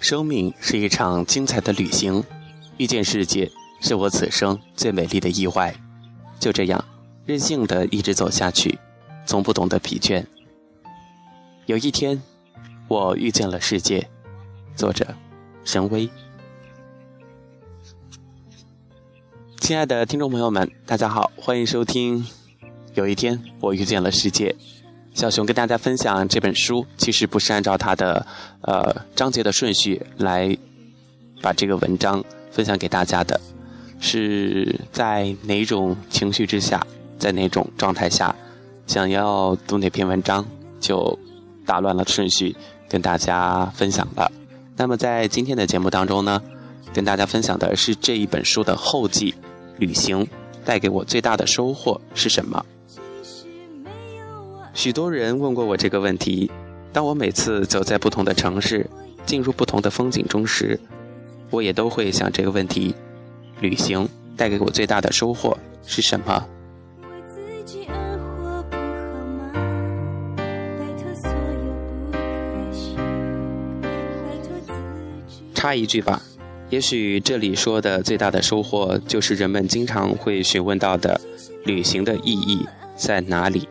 生命是一场精彩的旅行，遇见世界是我此生最美丽的意外。就这样，任性的一直走下去，从不懂得疲倦。有一天，我遇见了世界。作者：神威。亲爱的听众朋友们，大家好，欢迎收听。有一天，我遇见了世界。小熊跟大家分享这本书，其实不是按照它的呃章节的顺序来把这个文章分享给大家的，是在哪种情绪之下，在哪种状态下，想要读哪篇文章，就打乱了顺序跟大家分享了。那么在今天的节目当中呢，跟大家分享的是这一本书的后记，旅行带给我最大的收获是什么？许多人问过我这个问题。当我每次走在不同的城市，进入不同的风景中时，我也都会想这个问题：旅行带给我最大的收获是什么？插一句吧，也许这里说的最大的收获，就是人们经常会询问到的：旅行的意义在哪里？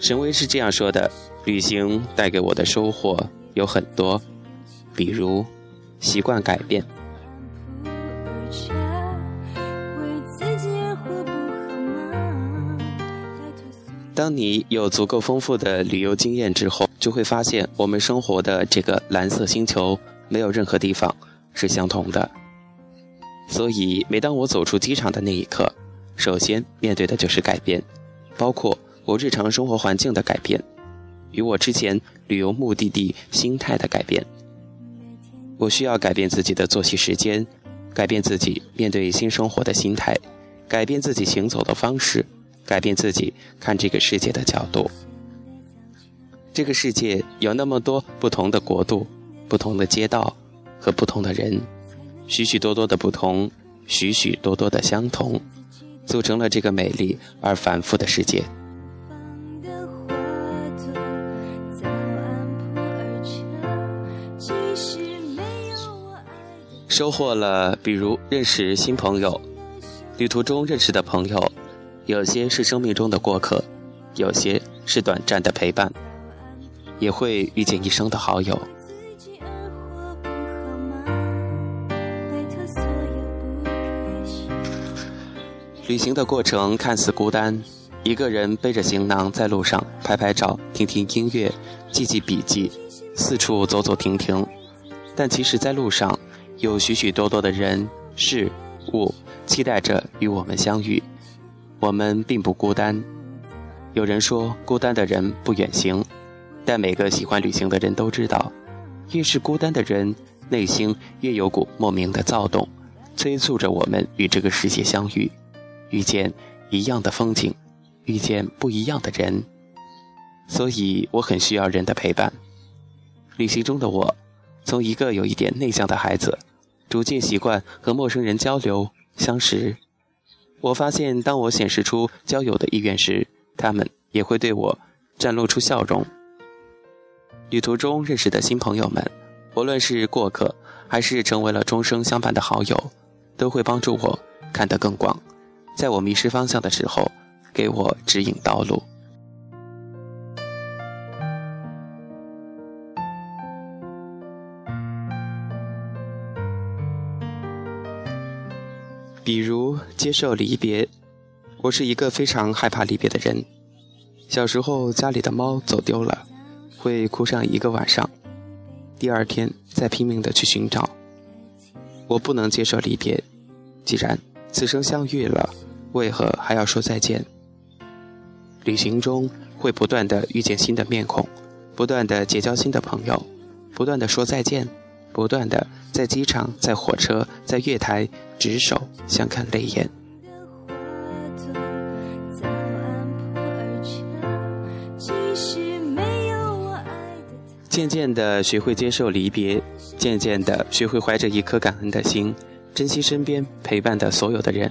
神威是这样说的：“旅行带给我的收获有很多，比如习惯改变。当你有足够丰富的旅游经验之后，就会发现我们生活的这个蓝色星球没有任何地方是相同的。所以，每当我走出机场的那一刻，首先面对的就是改变，包括。”我日常生活环境的改变，与我之前旅游目的地心态的改变。我需要改变自己的作息时间，改变自己面对新生活的心态，改变自己行走的方式，改变自己看这个世界的角度。这个世界有那么多不同的国度、不同的街道和不同的人，许许多多的不同，许许多多的相同，组成了这个美丽而繁复的世界。收获了，比如认识新朋友，旅途中认识的朋友，有些是生命中的过客，有些是短暂的陪伴，也会遇见一生的好友。旅行的过程看似孤单，一个人背着行囊在路上拍拍照、听听音乐、记记笔记、四处走走停停，但其实，在路上。有许许多多的人事物期待着与我们相遇，我们并不孤单。有人说，孤单的人不远行，但每个喜欢旅行的人都知道，越是孤单的人，内心越有股莫名的躁动，催促着我们与这个世界相遇，遇见一样的风景，遇见不一样的人。所以，我很需要人的陪伴。旅行中的我，从一个有一点内向的孩子。逐渐习惯和陌生人交流相识，我发现，当我显示出交友的意愿时，他们也会对我展露出笑容。旅途中认识的新朋友们，无论是过客，还是成为了终生相伴的好友，都会帮助我看得更广，在我迷失方向的时候，给我指引道路。比如接受离别，我是一个非常害怕离别的人。小时候家里的猫走丢了，会哭上一个晚上，第二天再拼命的去寻找。我不能接受离别，既然此生相遇了，为何还要说再见？旅行中会不断的遇见新的面孔，不断的结交新的朋友，不断的说再见。不断的在机场、在火车、在月台执手相看泪眼。渐渐的学会接受离别，渐渐的学会怀着一颗感恩的心，珍惜身边陪伴的所有的人，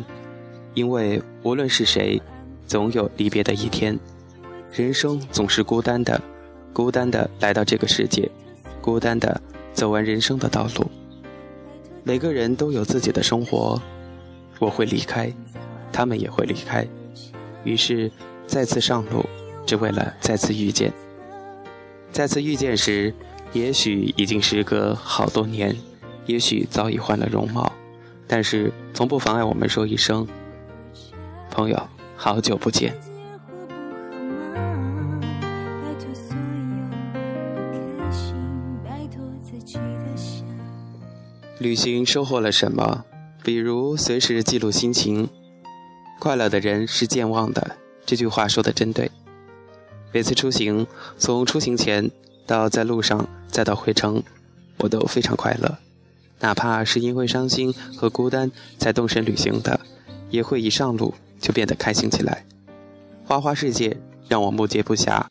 因为无论是谁，总有离别的一天。人生总是孤单的，孤单的来到这个世界，孤单的。走完人生的道路。每个人都有自己的生活，我会离开，他们也会离开，于是再次上路，只为了再次遇见。再次遇见时，也许已经时隔好多年，也许早已换了容貌，但是从不妨碍我们说一声：“朋友，好久不见。”旅行收获了什么？比如随时记录心情。快乐的人是健忘的，这句话说的真对。每次出行，从出行前到在路上，再到回程，我都非常快乐。哪怕是因为伤心和孤单才动身旅行的，也会一上路就变得开心起来。花花世界让我目犍不暇。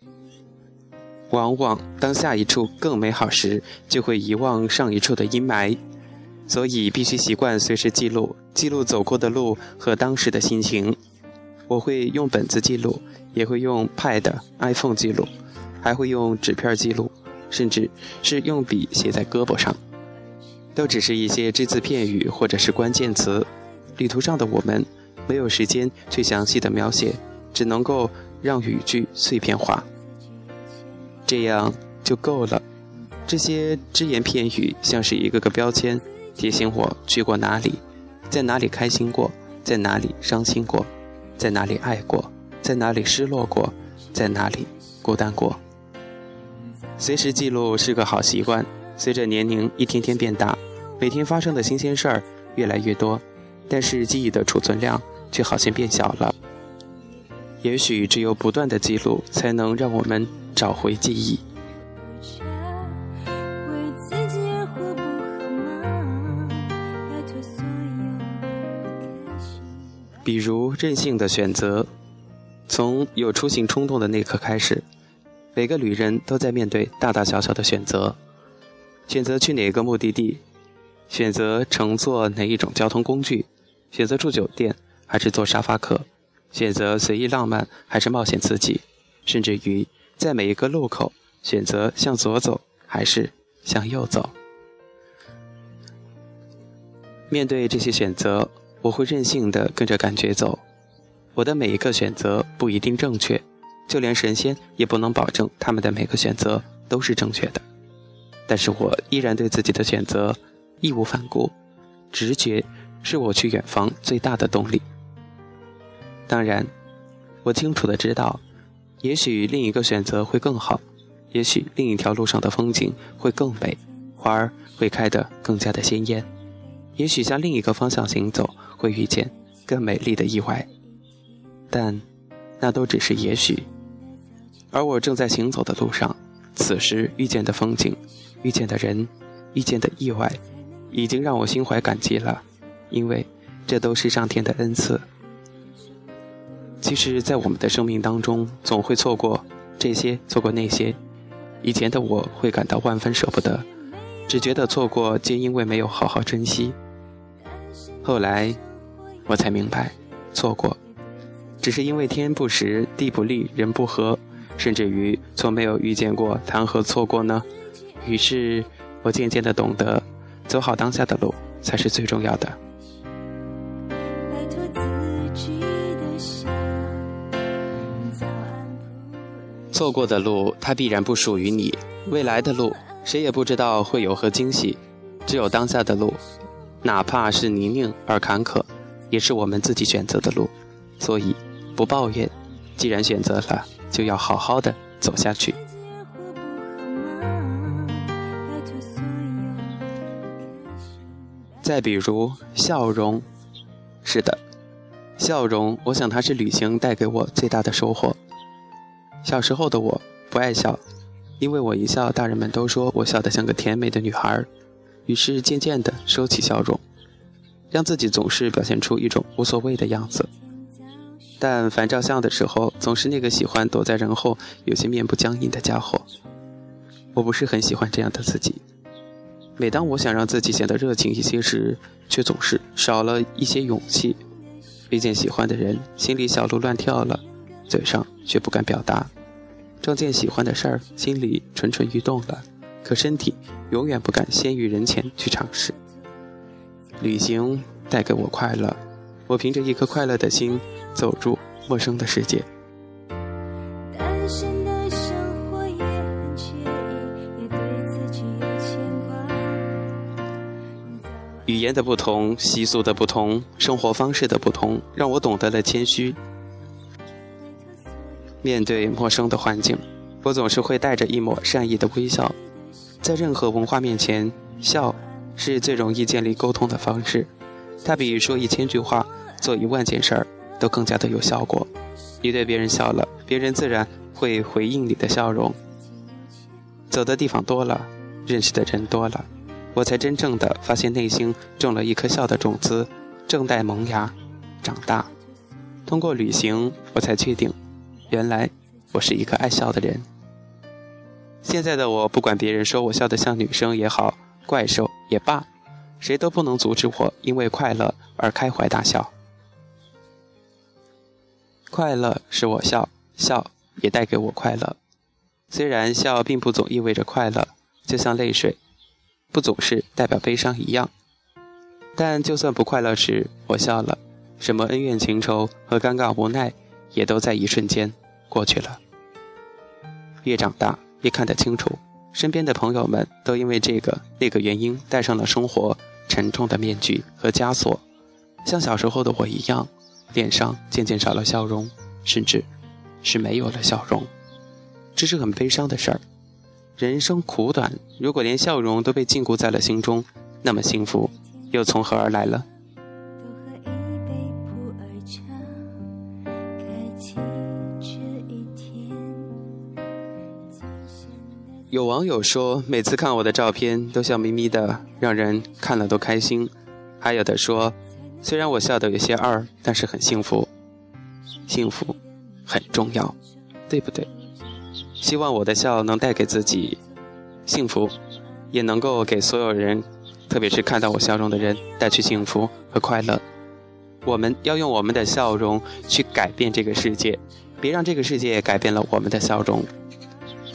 往往当下一处更美好时，就会遗忘上一处的阴霾。所以必须习惯随时记录，记录走过的路和当时的心情。我会用本子记录，也会用 Pad、iPhone 记录，还会用纸片记录，甚至是用笔写在胳膊上。都只是一些只字片语或者是关键词。旅途上的我们没有时间去详细的描写，只能够让语句碎片化，这样就够了。这些只言片语像是一个个标签。提醒我去过哪里，在哪里开心过，在哪里伤心过，在哪里爱过，在哪里失落过，在哪里孤单过。随时记录是个好习惯。随着年龄一天天变大，每天发生的新鲜事儿越来越多，但是记忆的储存量却好像变小了。也许只有不断的记录，才能让我们找回记忆。比如任性的选择，从有出行冲动的那刻开始，每个旅人都在面对大大小小的选择：选择去哪个目的地，选择乘坐哪一种交通工具，选择住酒店还是坐沙发客，选择随意浪漫还是冒险刺激，甚至于在每一个路口选择向左走还是向右走。面对这些选择。我会任性的跟着感觉走，我的每一个选择不一定正确，就连神仙也不能保证他们的每个选择都是正确的。但是我依然对自己的选择义无反顾，直觉是我去远方最大的动力。当然，我清楚的知道，也许另一个选择会更好，也许另一条路上的风景会更美，花儿会开得更加的鲜艳。也许向另一个方向行走，会遇见更美丽的意外，但那都只是也许。而我正在行走的路上，此时遇见的风景、遇见的人、遇见的意外，已经让我心怀感激了，因为这都是上天的恩赐。其实，在我们的生命当中，总会错过这些，错过那些。以前的我会感到万分舍不得，只觉得错过皆因为没有好好珍惜。后来，我才明白，错过，只是因为天不时、地不利、人不和，甚至于从没有遇见过，谈何错过呢？于是，我渐渐的懂得，走好当下的路才是最重要的。错过的路，它必然不属于你；未来的路，谁也不知道会有何惊喜。只有当下的路。哪怕是泥泞而坎坷，也是我们自己选择的路，所以不抱怨。既然选择了，就要好好的走下去。再比如笑容，是的，笑容，我想它是旅行带给我最大的收获。小时候的我不爱笑，因为我一笑，大人们都说我笑得像个甜美的女孩儿。于是渐渐地收起笑容，让自己总是表现出一种无所谓的样子。但凡照相的时候，总是那个喜欢躲在人后、有些面部僵硬的家伙。我不是很喜欢这样的自己。每当我想让自己显得热情一些时，却总是少了一些勇气。遇见喜欢的人，心里小鹿乱跳了，嘴上却不敢表达；撞见喜欢的事儿，心里蠢蠢欲动了。可身体永远不敢先于人前去尝试。旅行带给我快乐，我凭着一颗快乐的心走入陌生的世界。语言的不同，习俗的不同，生活方式的不同，让我懂得了谦虚。面对陌生的环境，我总是会带着一抹善意的微笑。在任何文化面前，笑是最容易建立沟通的方式。它比说一千句话、做一万件事儿都更加的有效果。你对别人笑了，别人自然会回应你的笑容。走的地方多了，认识的人多了。我才真正的发现，内心种了一颗笑的种子，正待萌芽、长大。通过旅行，我才确定，原来我是一个爱笑的人。现在的我，不管别人说我笑得像女生也好，怪兽也罢，谁都不能阻止我因为快乐而开怀大笑。快乐使我笑，笑也带给我快乐。虽然笑并不总意味着快乐，就像泪水。不总是代表悲伤一样，但就算不快乐时我笑了，什么恩怨情仇和尴尬无奈，也都在一瞬间过去了。越长大也看得清楚，身边的朋友们都因为这个那个原因戴上了生活沉重的面具和枷锁，像小时候的我一样，脸上渐渐少了笑容，甚至是没有了笑容，这是很悲伤的事儿。人生苦短，如果连笑容都被禁锢在了心中，那么幸福又从何而来了？有网友说，每次看我的照片都笑眯眯的，让人看了都开心。还有的说，虽然我笑得有些二，但是很幸福。幸福很重要，对不对？希望我的笑能带给自己幸福，也能够给所有人，特别是看到我笑容的人带去幸福和快乐。我们要用我们的笑容去改变这个世界，别让这个世界改变了我们的笑容。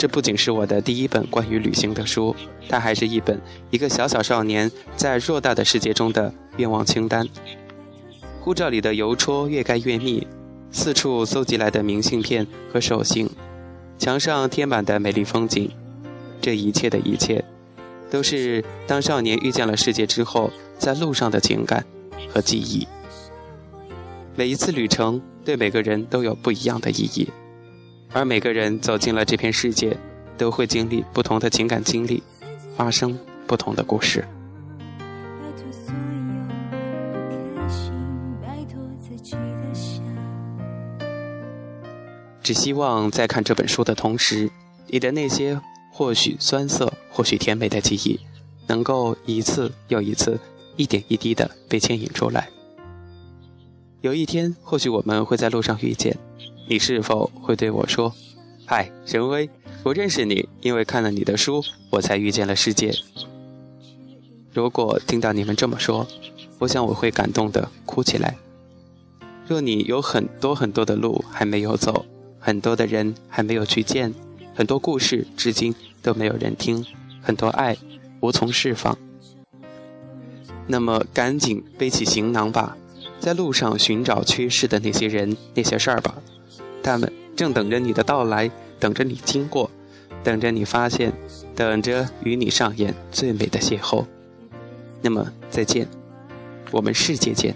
这不仅是我的第一本关于旅行的书，它还是一本一个小小少年在偌大的世界中的愿望清单。护照里的邮戳越盖越密，四处搜集来的明信片和手信。墙上贴满的美丽风景，这一切的一切，都是当少年遇见了世界之后，在路上的情感和记忆。每一次旅程对每个人都有不一样的意义，而每个人走进了这片世界，都会经历不同的情感经历，发生不同的故事。只希望在看这本书的同时，你的那些或许酸涩、或许甜美的记忆，能够一次又一次、一点一滴的被牵引出来。有一天，或许我们会在路上遇见，你是否会对我说：“嗨，神威，我认识你，因为看了你的书，我才遇见了世界。”如果听到你们这么说，我想我会感动的哭起来。若你有很多很多的路还没有走，很多的人还没有去见，很多故事至今都没有人听，很多爱无从释放。那么赶紧背起行囊吧，在路上寻找缺失的那些人、那些事儿吧，他们正等着你的到来，等着你经过，等着你发现，等着与你上演最美的邂逅。那么再见，我们世界见。